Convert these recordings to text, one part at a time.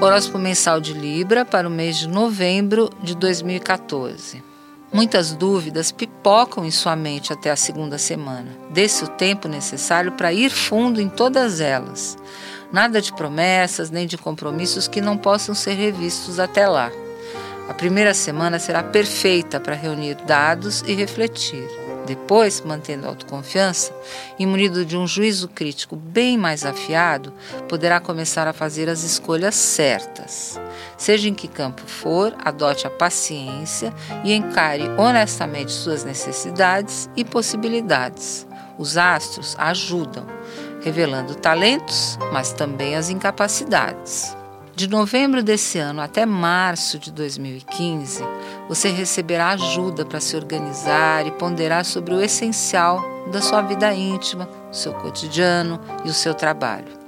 Horóscopo mensal de Libra para o mês de novembro de 2014. Muitas dúvidas pipocam em sua mente até a segunda semana. Desse o tempo necessário para ir fundo em todas elas. Nada de promessas nem de compromissos que não possam ser revistos até lá. A primeira semana será perfeita para reunir dados e refletir. Depois, mantendo a autoconfiança e munido de um juízo crítico bem mais afiado, poderá começar a fazer as escolhas certas. Seja em que campo for, adote a paciência e encare honestamente suas necessidades e possibilidades. Os astros ajudam, revelando talentos, mas também as incapacidades. De novembro desse ano até março de 2015, você receberá ajuda para se organizar e ponderar sobre o essencial da sua vida íntima, seu cotidiano e o seu trabalho.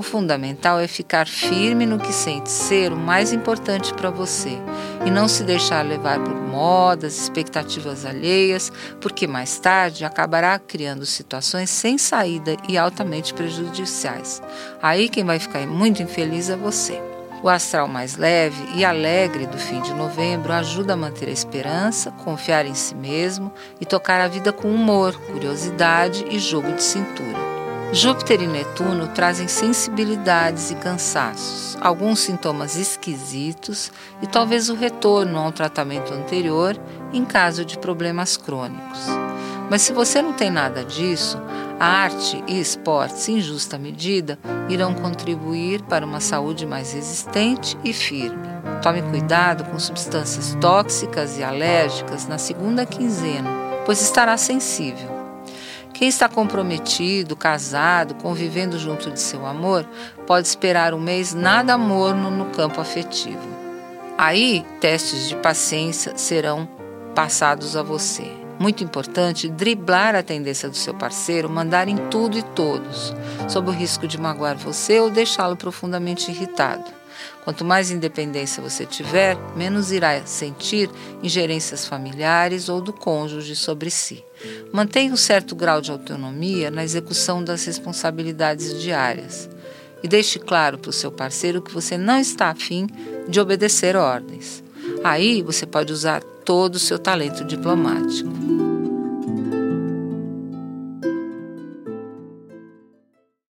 O fundamental é ficar firme no que sente ser o mais importante para você e não se deixar levar por modas, expectativas alheias, porque mais tarde acabará criando situações sem saída e altamente prejudiciais. Aí quem vai ficar muito infeliz é você. O astral mais leve e alegre do fim de novembro ajuda a manter a esperança, confiar em si mesmo e tocar a vida com humor, curiosidade e jogo de cintura. Júpiter e Netuno trazem sensibilidades e cansaços, alguns sintomas esquisitos e talvez o retorno a um tratamento anterior em caso de problemas crônicos. Mas se você não tem nada disso, a arte e esportes, em justa medida, irão contribuir para uma saúde mais resistente e firme. Tome cuidado com substâncias tóxicas e alérgicas na segunda quinzena, pois estará sensível. Quem está comprometido, casado, convivendo junto de seu amor, pode esperar um mês nada morno no campo afetivo. Aí, testes de paciência serão passados a você. Muito importante driblar a tendência do seu parceiro, mandar em tudo e todos, sob o risco de magoar você ou deixá-lo profundamente irritado. Quanto mais independência você tiver, menos irá sentir ingerências familiares ou do cônjuge sobre si. Mantenha um certo grau de autonomia na execução das responsabilidades diárias. E deixe claro para o seu parceiro que você não está afim de obedecer ordens. Aí você pode usar todo o seu talento diplomático.